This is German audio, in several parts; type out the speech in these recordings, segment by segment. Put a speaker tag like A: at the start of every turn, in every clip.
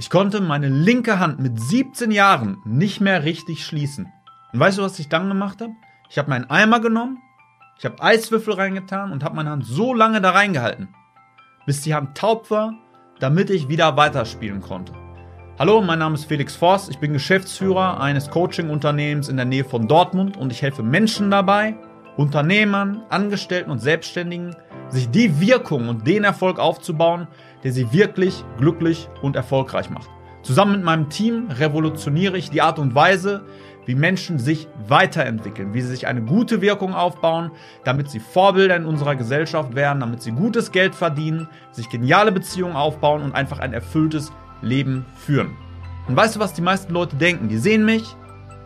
A: Ich konnte meine linke Hand mit 17 Jahren nicht mehr richtig schließen. Und weißt du, was ich dann gemacht habe? Ich habe meinen Eimer genommen, ich habe Eiswürfel reingetan und habe meine Hand so lange da reingehalten, bis die Hand taub war, damit ich wieder weiterspielen konnte. Hallo, mein Name ist Felix Voss, ich bin Geschäftsführer eines Coaching-Unternehmens in der Nähe von Dortmund und ich helfe Menschen dabei, Unternehmern, Angestellten und Selbstständigen, sich die Wirkung und den Erfolg aufzubauen, der sie wirklich glücklich und erfolgreich macht. Zusammen mit meinem Team revolutioniere ich die Art und Weise, wie Menschen sich weiterentwickeln, wie sie sich eine gute Wirkung aufbauen, damit sie Vorbilder in unserer Gesellschaft werden, damit sie gutes Geld verdienen, sich geniale Beziehungen aufbauen und einfach ein erfülltes Leben führen. Und weißt du, was die meisten Leute denken? Die sehen mich,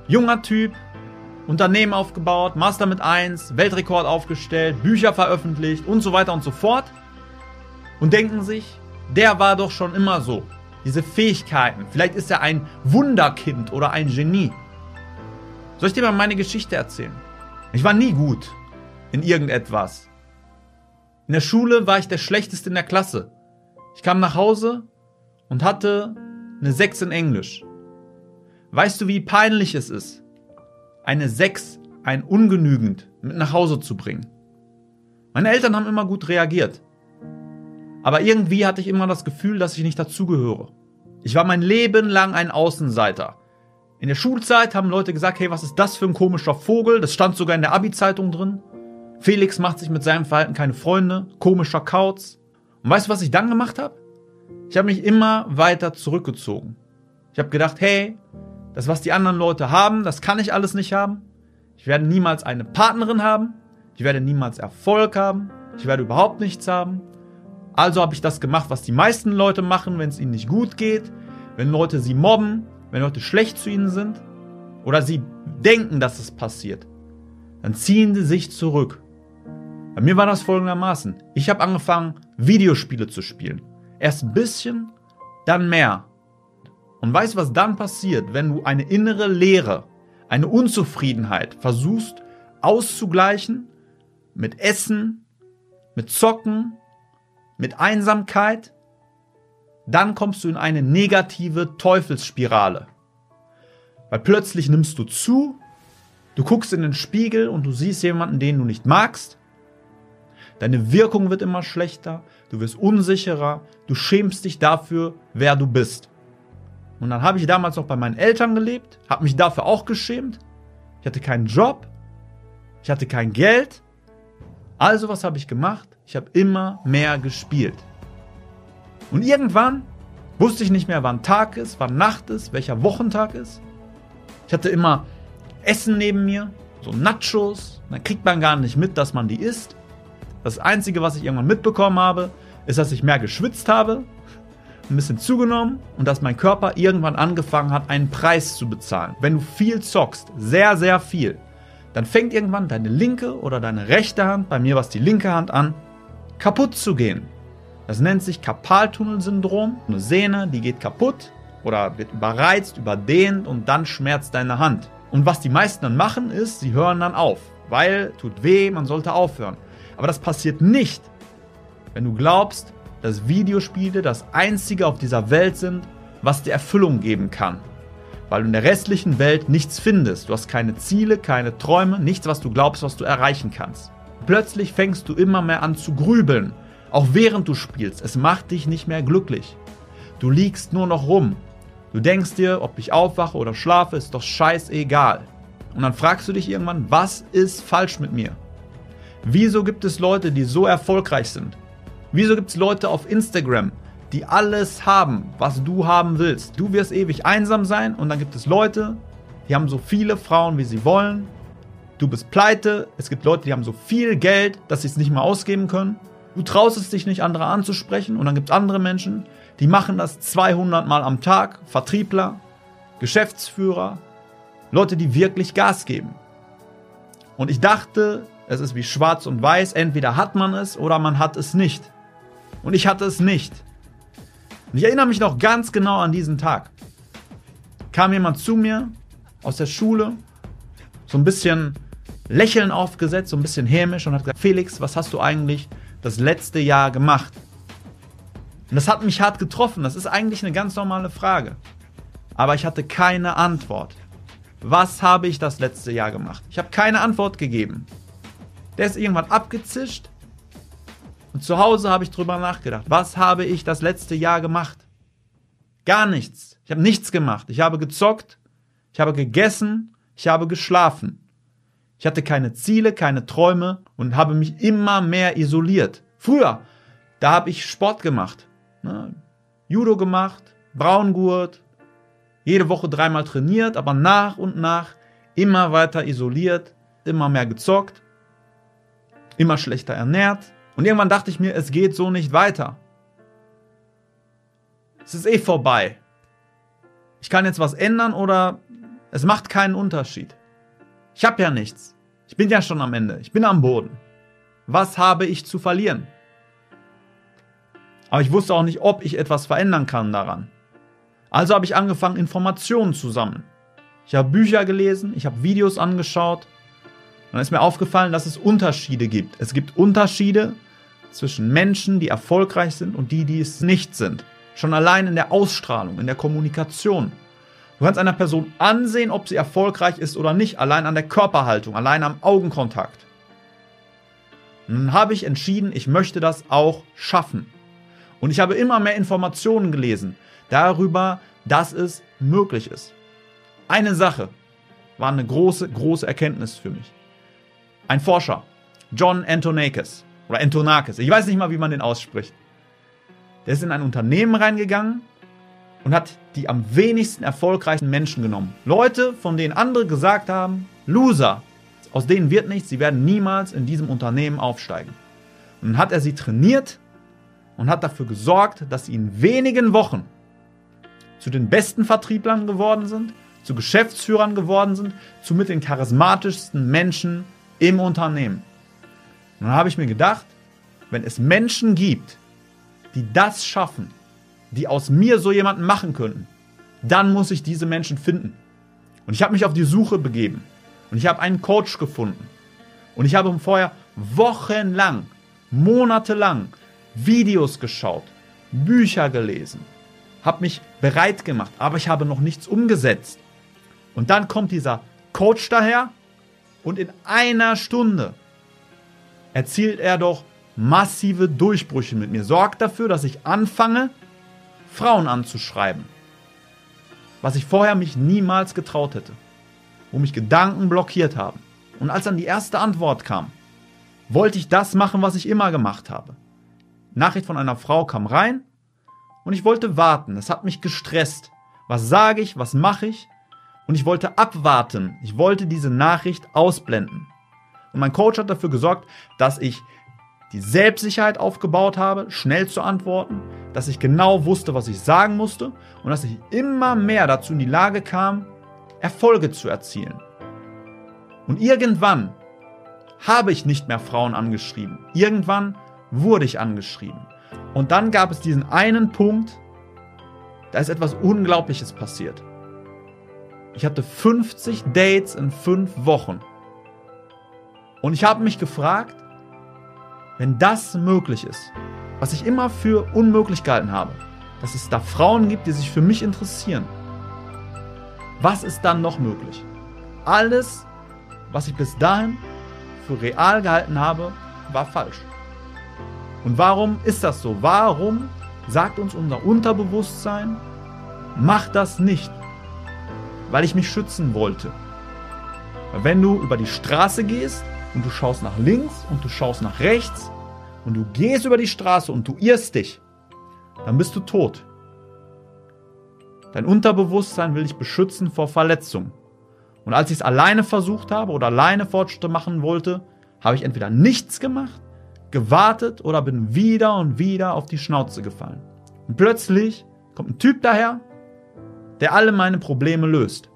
A: junger Typ, Unternehmen aufgebaut, Master mit 1, Weltrekord aufgestellt, Bücher veröffentlicht und so weiter und so fort und denken sich, der war doch schon immer so. Diese Fähigkeiten. Vielleicht ist er ein Wunderkind oder ein Genie. Soll ich dir mal meine Geschichte erzählen? Ich war nie gut in irgendetwas. In der Schule war ich der Schlechteste in der Klasse. Ich kam nach Hause und hatte eine 6 in Englisch. Weißt du, wie peinlich es ist, eine 6, ein ungenügend, mit nach Hause zu bringen? Meine Eltern haben immer gut reagiert. Aber irgendwie hatte ich immer das Gefühl, dass ich nicht dazugehöre. Ich war mein Leben lang ein Außenseiter. In der Schulzeit haben Leute gesagt, hey, was ist das für ein komischer Vogel? Das stand sogar in der Abi-Zeitung drin. Felix macht sich mit seinem Verhalten keine Freunde, komischer Kauz. Und weißt du, was ich dann gemacht habe? Ich habe mich immer weiter zurückgezogen. Ich habe gedacht, hey, das, was die anderen Leute haben, das kann ich alles nicht haben. Ich werde niemals eine Partnerin haben. Ich werde niemals Erfolg haben. Ich werde überhaupt nichts haben. Also habe ich das gemacht, was die meisten Leute machen, wenn es ihnen nicht gut geht, wenn Leute sie mobben, wenn Leute schlecht zu ihnen sind oder sie denken, dass es passiert. Dann ziehen sie sich zurück. Bei mir war das folgendermaßen. Ich habe angefangen, Videospiele zu spielen. Erst ein bisschen, dann mehr. Und weißt du, was dann passiert, wenn du eine innere Leere, eine Unzufriedenheit versuchst auszugleichen mit Essen, mit Zocken, mit Einsamkeit, dann kommst du in eine negative Teufelsspirale. Weil plötzlich nimmst du zu, du guckst in den Spiegel und du siehst jemanden, den du nicht magst. Deine Wirkung wird immer schlechter, du wirst unsicherer, du schämst dich dafür, wer du bist. Und dann habe ich damals noch bei meinen Eltern gelebt, habe mich dafür auch geschämt. Ich hatte keinen Job, ich hatte kein Geld. Also was habe ich gemacht? Ich habe immer mehr gespielt. Und irgendwann wusste ich nicht mehr, wann Tag ist, wann Nacht ist, welcher Wochentag ist. Ich hatte immer Essen neben mir, so Nachos. Dann kriegt man gar nicht mit, dass man die isst. Das Einzige, was ich irgendwann mitbekommen habe, ist, dass ich mehr geschwitzt habe, ein bisschen zugenommen und dass mein Körper irgendwann angefangen hat, einen Preis zu bezahlen. Wenn du viel zockst, sehr, sehr viel, dann fängt irgendwann deine linke oder deine rechte Hand, bei mir war es die linke Hand an, kaputt zu gehen. Das nennt sich Karpaltunnelsyndrom. Eine Sehne, die geht kaputt oder wird überreizt, überdehnt und dann schmerzt deine Hand. Und was die meisten dann machen ist, sie hören dann auf, weil tut weh, man sollte aufhören. Aber das passiert nicht, wenn du glaubst, dass Videospiele das einzige auf dieser Welt sind, was dir Erfüllung geben kann. Weil du in der restlichen Welt nichts findest. Du hast keine Ziele, keine Träume, nichts, was du glaubst, was du erreichen kannst. Plötzlich fängst du immer mehr an zu grübeln, auch während du spielst. Es macht dich nicht mehr glücklich. Du liegst nur noch rum. Du denkst dir, ob ich aufwache oder schlafe, ist doch scheißegal. Und dann fragst du dich irgendwann, was ist falsch mit mir? Wieso gibt es Leute, die so erfolgreich sind? Wieso gibt es Leute auf Instagram, die alles haben, was du haben willst? Du wirst ewig einsam sein und dann gibt es Leute, die haben so viele Frauen, wie sie wollen, du bist pleite, es gibt Leute, die haben so viel Geld, dass sie es nicht mehr ausgeben können. Du traust es dich nicht, andere anzusprechen und dann gibt es andere Menschen, die machen das 200 Mal am Tag, Vertriebler, Geschäftsführer, Leute, die wirklich Gas geben. Und ich dachte, es ist wie schwarz und weiß, entweder hat man es oder man hat es nicht. Und ich hatte es nicht. Und ich erinnere mich noch ganz genau an diesen Tag. Kam jemand zu mir aus der Schule, so ein bisschen Lächeln aufgesetzt, so ein bisschen hämisch und hat gesagt, Felix, was hast du eigentlich das letzte Jahr gemacht? Und das hat mich hart getroffen. Das ist eigentlich eine ganz normale Frage. Aber ich hatte keine Antwort. Was habe ich das letzte Jahr gemacht? Ich habe keine Antwort gegeben. Der ist irgendwann abgezischt. Und zu Hause habe ich drüber nachgedacht. Was habe ich das letzte Jahr gemacht? Gar nichts. Ich habe nichts gemacht. Ich habe gezockt. Ich habe gegessen. Ich habe geschlafen. Ich hatte keine Ziele, keine Träume und habe mich immer mehr isoliert. Früher, da habe ich Sport gemacht. Ne? Judo gemacht, Braungurt, jede Woche dreimal trainiert, aber nach und nach immer weiter isoliert, immer mehr gezockt, immer schlechter ernährt. Und irgendwann dachte ich mir, es geht so nicht weiter. Es ist eh vorbei. Ich kann jetzt was ändern oder es macht keinen Unterschied. Ich habe ja nichts. Ich bin ja schon am Ende. Ich bin am Boden. Was habe ich zu verlieren? Aber ich wusste auch nicht, ob ich etwas verändern kann daran. Also habe ich angefangen, Informationen zu sammeln. Ich habe Bücher gelesen, ich habe Videos angeschaut. Und dann ist mir aufgefallen, dass es Unterschiede gibt. Es gibt Unterschiede zwischen Menschen, die erfolgreich sind und die, die es nicht sind. Schon allein in der Ausstrahlung, in der Kommunikation. Du kannst einer Person ansehen, ob sie erfolgreich ist oder nicht, allein an der Körperhaltung, allein am Augenkontakt. Dann habe ich entschieden, ich möchte das auch schaffen. Und ich habe immer mehr Informationen gelesen darüber, dass es möglich ist. Eine Sache war eine große, große Erkenntnis für mich. Ein Forscher, John Antonakis, oder Antonakis, ich weiß nicht mal, wie man den ausspricht. Der ist in ein Unternehmen reingegangen und hat die am wenigsten erfolgreichen Menschen genommen. Leute, von denen andere gesagt haben, Loser, aus denen wird nichts, sie werden niemals in diesem Unternehmen aufsteigen. Und dann hat er sie trainiert und hat dafür gesorgt, dass sie in wenigen Wochen zu den besten Vertrieblern geworden sind, zu Geschäftsführern geworden sind, zu mit den charismatischsten Menschen im Unternehmen. Und dann habe ich mir gedacht, wenn es Menschen gibt, die das schaffen, die aus mir so jemanden machen könnten, dann muss ich diese Menschen finden. Und ich habe mich auf die Suche begeben. Und ich habe einen Coach gefunden. Und ich habe vorher wochenlang, monatelang Videos geschaut, Bücher gelesen, habe mich bereit gemacht, aber ich habe noch nichts umgesetzt. Und dann kommt dieser Coach daher und in einer Stunde erzielt er doch massive Durchbrüche mit mir, sorgt dafür, dass ich anfange, Frauen anzuschreiben. Was ich vorher mich niemals getraut hätte. Wo mich Gedanken blockiert haben. Und als dann die erste Antwort kam, wollte ich das machen, was ich immer gemacht habe. Nachricht von einer Frau kam rein und ich wollte warten. Es hat mich gestresst. Was sage ich? Was mache ich? Und ich wollte abwarten. Ich wollte diese Nachricht ausblenden. Und mein Coach hat dafür gesorgt, dass ich die Selbstsicherheit aufgebaut habe, schnell zu antworten, dass ich genau wusste, was ich sagen musste und dass ich immer mehr dazu in die Lage kam, Erfolge zu erzielen. Und irgendwann habe ich nicht mehr Frauen angeschrieben. Irgendwann wurde ich angeschrieben. Und dann gab es diesen einen Punkt, da ist etwas Unglaubliches passiert. Ich hatte 50 Dates in fünf Wochen. Und ich habe mich gefragt, wenn das möglich ist, was ich immer für unmöglich gehalten habe, dass es da Frauen gibt, die sich für mich interessieren, was ist dann noch möglich? Alles, was ich bis dahin für real gehalten habe, war falsch. Und warum ist das so? Warum sagt uns unser Unterbewusstsein, mach das nicht? Weil ich mich schützen wollte. Weil wenn du über die Straße gehst und du schaust nach links und du schaust nach rechts und du gehst über die Straße und du irrst dich, dann bist du tot. Dein Unterbewusstsein will dich beschützen vor Verletzungen. Und als ich es alleine versucht habe oder alleine Fortschritte machen wollte, habe ich entweder nichts gemacht gewartet oder bin wieder und wieder auf die Schnauze gefallen. Und plötzlich kommt ein Typ daher, der alle meine Probleme löst.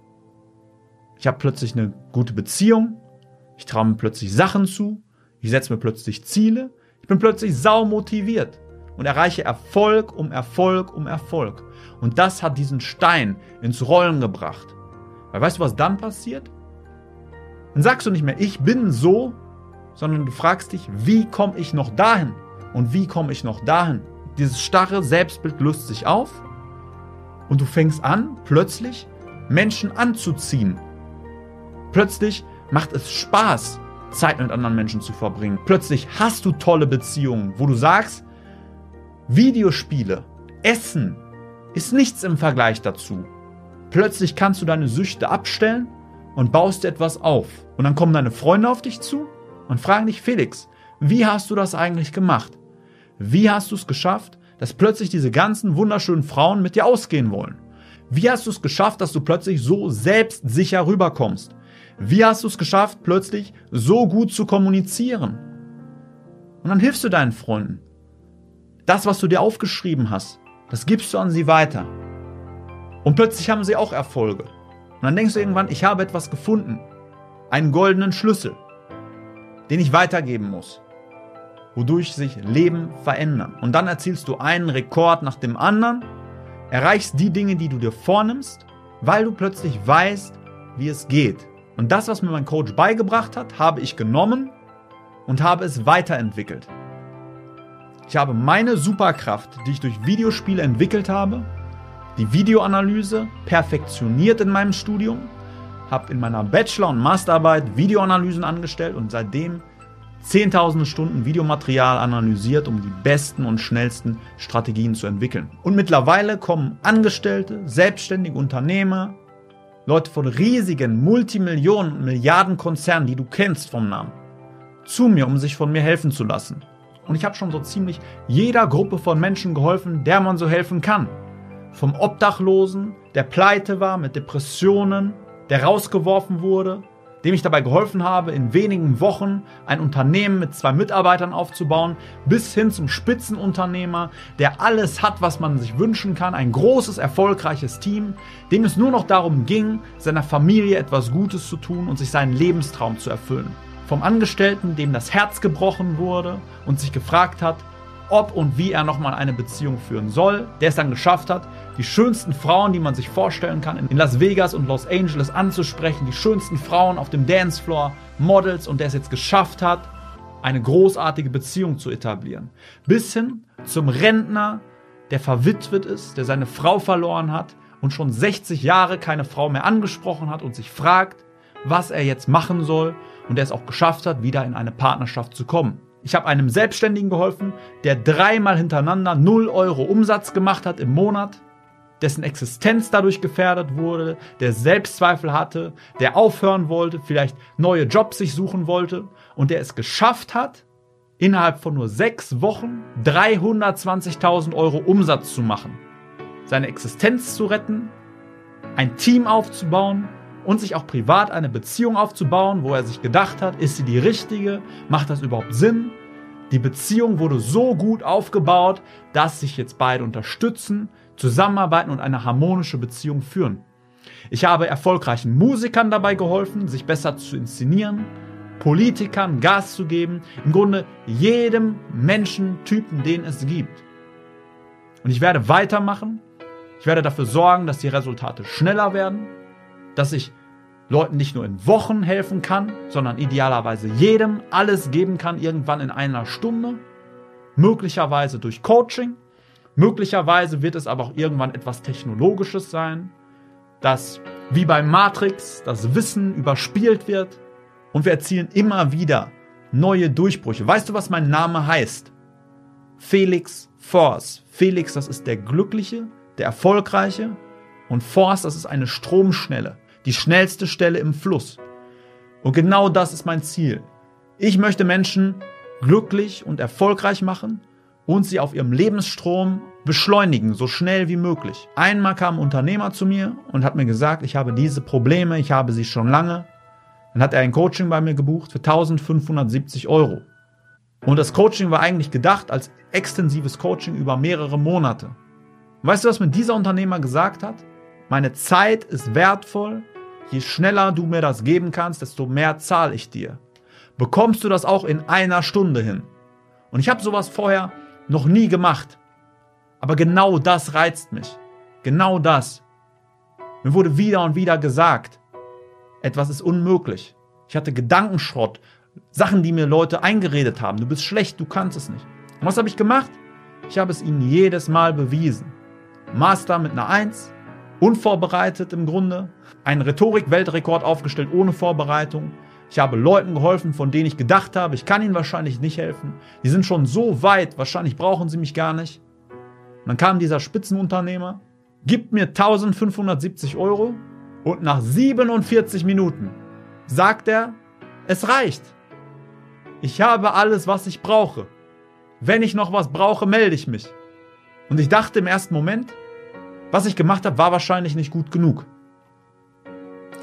A: Ich habe plötzlich eine gute Beziehung, ich traue mir plötzlich Sachen zu, ich setze mir plötzlich Ziele, ich bin plötzlich sau motiviert und erreiche Erfolg um Erfolg um Erfolg. Und das hat diesen Stein ins Rollen gebracht. Weil weißt du, was dann passiert? Dann sagst du nicht mehr, ich bin so, sondern du fragst dich, wie komme ich noch dahin? Und wie komme ich noch dahin? dieses starre Selbstbild löst sich auf und du fängst an, plötzlich Menschen anzuziehen. Plötzlich macht es Spaß, Zeit mit anderen Menschen zu verbringen. Plötzlich hast du tolle Beziehungen, wo du sagst, Videospiele, Essen ist nichts im Vergleich dazu. Plötzlich kannst du deine Süchte abstellen und baust dir etwas auf. Und dann kommen deine Freunde auf dich zu und fragen dich, Felix, wie hast du das eigentlich gemacht? Wie hast du es geschafft, dass plötzlich diese ganzen wunderschönen Frauen mit dir ausgehen wollen? Wie hast du es geschafft, dass du plötzlich so selbstsicher rüberkommst? Wie hast du es geschafft, plötzlich so gut zu kommunizieren? Und dann hilfst du deinen Freunden. Das, was du dir aufgeschrieben hast, das gibst du an sie weiter. Und plötzlich haben sie auch Erfolge. Und dann denkst du irgendwann, ich habe etwas gefunden. Einen goldenen Schlüssel, den ich weitergeben muss wodurch sich Leben verändern. Und dann erzielst du einen Rekord nach dem anderen, erreichst die Dinge, die du dir vornimmst, weil du plötzlich weißt, wie es geht. Und das, was mir mein Coach beigebracht hat, habe ich genommen und habe es weiterentwickelt. Ich habe meine Superkraft, die ich durch Videospiele entwickelt habe, die Videoanalyse, perfektioniert in meinem Studium, habe in meiner Bachelor- und Masterarbeit Videoanalysen angestellt und seitdem zehntausende Stunden Videomaterial analysiert, um die besten und schnellsten Strategien zu entwickeln. Und mittlerweile kommen Angestellte, selbstständige Unternehmer, Leute von riesigen Multimillionen und Milliardenkonzernen, die du kennst vom Namen, zu mir, um sich von mir helfen zu lassen. Und ich habe schon so ziemlich jeder Gruppe von Menschen geholfen, der man so helfen kann. Vom Obdachlosen, der pleite war mit Depressionen, der rausgeworfen wurde, dem ich dabei geholfen habe, in wenigen Wochen ein Unternehmen mit zwei Mitarbeitern aufzubauen, bis hin zum Spitzenunternehmer, der alles hat, was man sich wünschen kann, ein großes, erfolgreiches Team, dem es nur noch darum ging, seiner Familie etwas Gutes zu tun und sich seinen Lebenstraum zu erfüllen. Vom Angestellten, dem das Herz gebrochen wurde und sich gefragt hat, ob und wie er nochmal eine Beziehung führen soll, der es dann geschafft hat, die schönsten Frauen, die man sich vorstellen kann, in Las Vegas und Los Angeles anzusprechen, die schönsten Frauen auf dem Dancefloor, Models und der es jetzt geschafft hat, eine großartige Beziehung zu etablieren. Bis hin zum Rentner, der verwitwet ist, der seine Frau verloren hat und schon 60 Jahre keine Frau mehr angesprochen hat und sich fragt, was er jetzt machen soll und der es auch geschafft hat, wieder in eine Partnerschaft zu kommen. Ich habe einem Selbstständigen geholfen, der dreimal hintereinander 0 Euro Umsatz gemacht hat im Monat, dessen Existenz dadurch gefährdet wurde, der Selbstzweifel hatte, der aufhören wollte, vielleicht neue Jobs sich suchen wollte und der es geschafft hat, innerhalb von nur sechs Wochen 320.000 Euro Umsatz zu machen, seine Existenz zu retten, ein Team aufzubauen und sich auch privat eine Beziehung aufzubauen, wo er sich gedacht hat, ist sie die richtige? Macht das überhaupt Sinn? Die Beziehung wurde so gut aufgebaut, dass sich jetzt beide unterstützen, zusammenarbeiten und eine harmonische Beziehung führen. Ich habe erfolgreichen Musikern dabei geholfen, sich besser zu inszenieren, Politikern Gas zu geben, im Grunde jedem Menschentypen, den es gibt. Und ich werde weitermachen. Ich werde dafür sorgen, dass die Resultate schneller werden, dass ich Leuten nicht nur in Wochen helfen kann, sondern idealerweise jedem alles geben kann, irgendwann in einer Stunde. Möglicherweise durch Coaching. Möglicherweise wird es aber auch irgendwann etwas Technologisches sein, dass wie bei Matrix das Wissen überspielt wird und wir erzielen immer wieder neue Durchbrüche. Weißt du, was mein Name heißt? Felix Force. Felix, das ist der Glückliche, der Erfolgreiche und Force, das ist eine Stromschnelle die schnellste Stelle im Fluss. Und genau das ist mein Ziel. Ich möchte Menschen glücklich und erfolgreich machen und sie auf ihrem Lebensstrom beschleunigen, so schnell wie möglich. Einmal kam ein Unternehmer zu mir und hat mir gesagt, ich habe diese Probleme, ich habe sie schon lange. Dann hat er ein Coaching bei mir gebucht für 1570 Euro. Und das Coaching war eigentlich gedacht als extensives Coaching über mehrere Monate. weißt du, was mir dieser Unternehmer gesagt hat? Meine Zeit ist wertvoll Je schneller du mir das geben kannst, desto mehr zahle ich dir. Bekommst du das auch in einer Stunde hin? Und ich habe sowas vorher noch nie gemacht. Aber genau das reizt mich. Genau das. Mir wurde wieder und wieder gesagt, etwas ist unmöglich. Ich hatte Gedankenschrott, Sachen, die mir Leute eingeredet haben. Du bist schlecht, du kannst es nicht. Und was habe ich gemacht? Ich habe es ihnen jedes Mal bewiesen. Master mit einer 1, unvorbereitet im Grunde, einen Rhetorik-Weltrekord aufgestellt ohne Vorbereitung. Ich habe Leuten geholfen, von denen ich gedacht habe, ich kann ihnen wahrscheinlich nicht helfen. Die sind schon so weit, wahrscheinlich brauchen sie mich gar nicht. Und dann kam dieser Spitzenunternehmer, gibt mir 1570 Euro und nach 47 Minuten sagt er, es reicht. Ich habe alles, was ich brauche. Wenn ich noch was brauche, melde ich mich. Und ich dachte im ersten Moment, was ich gemacht habe, war wahrscheinlich nicht gut genug.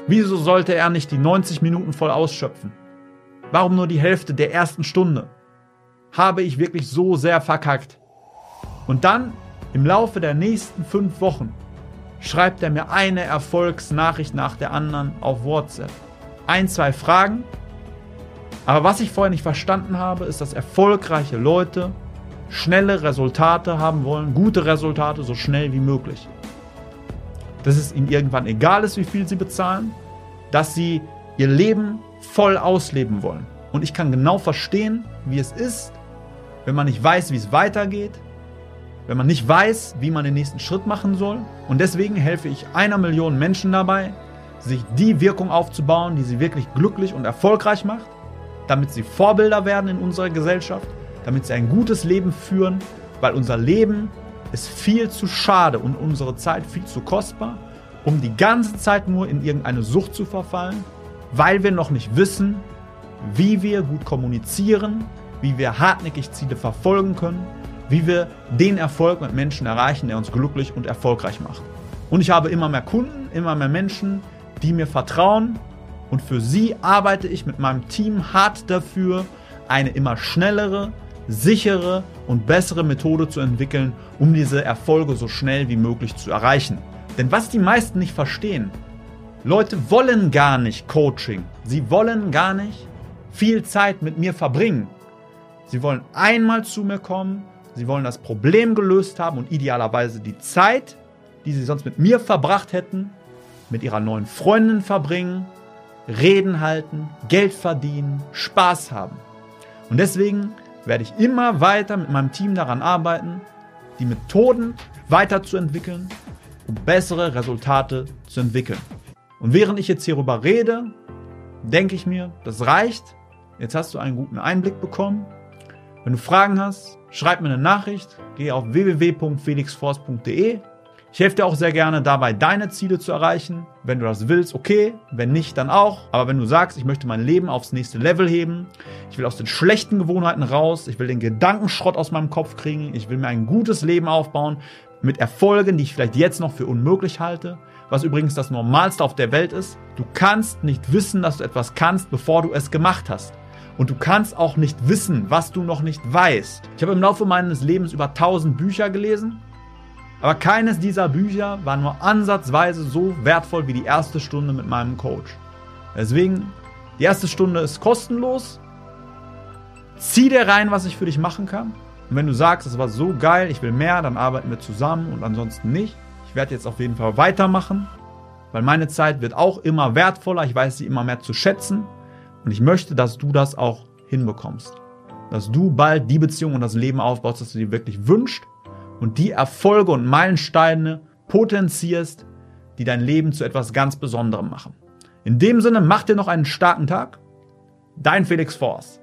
A: Wieso sollte er nicht die 90 Minuten voll ausschöpfen? Warum nur die Hälfte der ersten Stunde? Habe ich wirklich so sehr verkackt? Und dann, im Laufe der nächsten fünf Wochen, schreibt er mir eine Erfolgsnachricht nach der anderen auf WhatsApp. Ein, zwei Fragen, aber was ich vorher nicht verstanden habe, ist, dass erfolgreiche Leute schnelle Resultate haben wollen, gute Resultate so schnell wie möglich. Dass es ihnen irgendwann egal ist, wie viel sie bezahlen, dass sie ihr Leben voll ausleben wollen. Und ich kann genau verstehen, wie es ist, wenn man nicht weiß, wie es weitergeht, wenn man nicht weiß, wie man den nächsten Schritt machen soll. Und deswegen helfe ich einer Million Menschen dabei, sich die Wirkung aufzubauen, die sie wirklich glücklich und erfolgreich macht damit sie Vorbilder werden in unserer Gesellschaft, damit sie ein gutes Leben führen, weil unser Leben ist viel zu schade und unsere Zeit viel zu kostbar, um die ganze Zeit nur in irgendeine Sucht zu verfallen, weil wir noch nicht wissen, wie wir gut kommunizieren, wie wir hartnäckig Ziele verfolgen können, wie wir den Erfolg mit Menschen erreichen, der uns glücklich und erfolgreich macht. Und ich habe immer mehr Kunden, immer mehr Menschen, die mir vertrauen und für sie arbeite ich mit meinem Team hart dafür, eine immer schnellere, sichere und bessere Methode zu entwickeln, um diese Erfolge so schnell wie möglich zu erreichen. Denn was die meisten nicht verstehen, Leute wollen gar nicht Coaching. Sie wollen gar nicht viel Zeit mit mir verbringen. Sie wollen einmal zu mir kommen, sie wollen das Problem gelöst haben und idealerweise die Zeit, die sie sonst mit mir verbracht hätten, mit ihrer neuen Freundin verbringen Reden halten, Geld verdienen, Spaß haben. Und deswegen werde ich immer weiter mit meinem Team daran arbeiten, die Methoden weiterzuentwickeln, um bessere Resultate zu entwickeln. Und während ich jetzt hierüber rede, denke ich mir, das reicht. Jetzt hast du einen guten Einblick bekommen. Wenn du Fragen hast, schreib mir eine Nachricht, geh auf www.felixforce.de ich helfe dir auch sehr gerne dabei, deine Ziele zu erreichen. Wenn du das willst, okay. Wenn nicht, dann auch. Aber wenn du sagst, ich möchte mein Leben aufs nächste Level heben, ich will aus den schlechten Gewohnheiten raus, ich will den Gedankenschrott aus meinem Kopf kriegen, ich will mir ein gutes Leben aufbauen mit Erfolgen, die ich vielleicht jetzt noch für unmöglich halte, was übrigens das Normalste auf der Welt ist. Du kannst nicht wissen, dass du etwas kannst, bevor du es gemacht hast. Und du kannst auch nicht wissen, was du noch nicht weißt. Ich habe im Laufe meines Lebens über 1000 Bücher gelesen aber keines dieser Bücher war nur ansatzweise so wertvoll wie die erste Stunde mit meinem Coach. Deswegen, die erste Stunde ist kostenlos. Zieh dir rein, was ich für dich machen kann. Und wenn du sagst, es war so geil, ich will mehr, dann arbeiten wir zusammen und ansonsten nicht. Ich werde jetzt auf jeden Fall weitermachen, weil meine Zeit wird auch immer wertvoller. Ich weiß sie immer mehr zu schätzen. Und ich möchte, dass du das auch hinbekommst. Dass du bald die Beziehung und das Leben aufbaust, das du dir wirklich wünschst und die Erfolge und Meilensteine potenzierst, die dein Leben zu etwas ganz Besonderem machen. In dem Sinne, mach dir noch einen starken Tag. Dein Felix Force.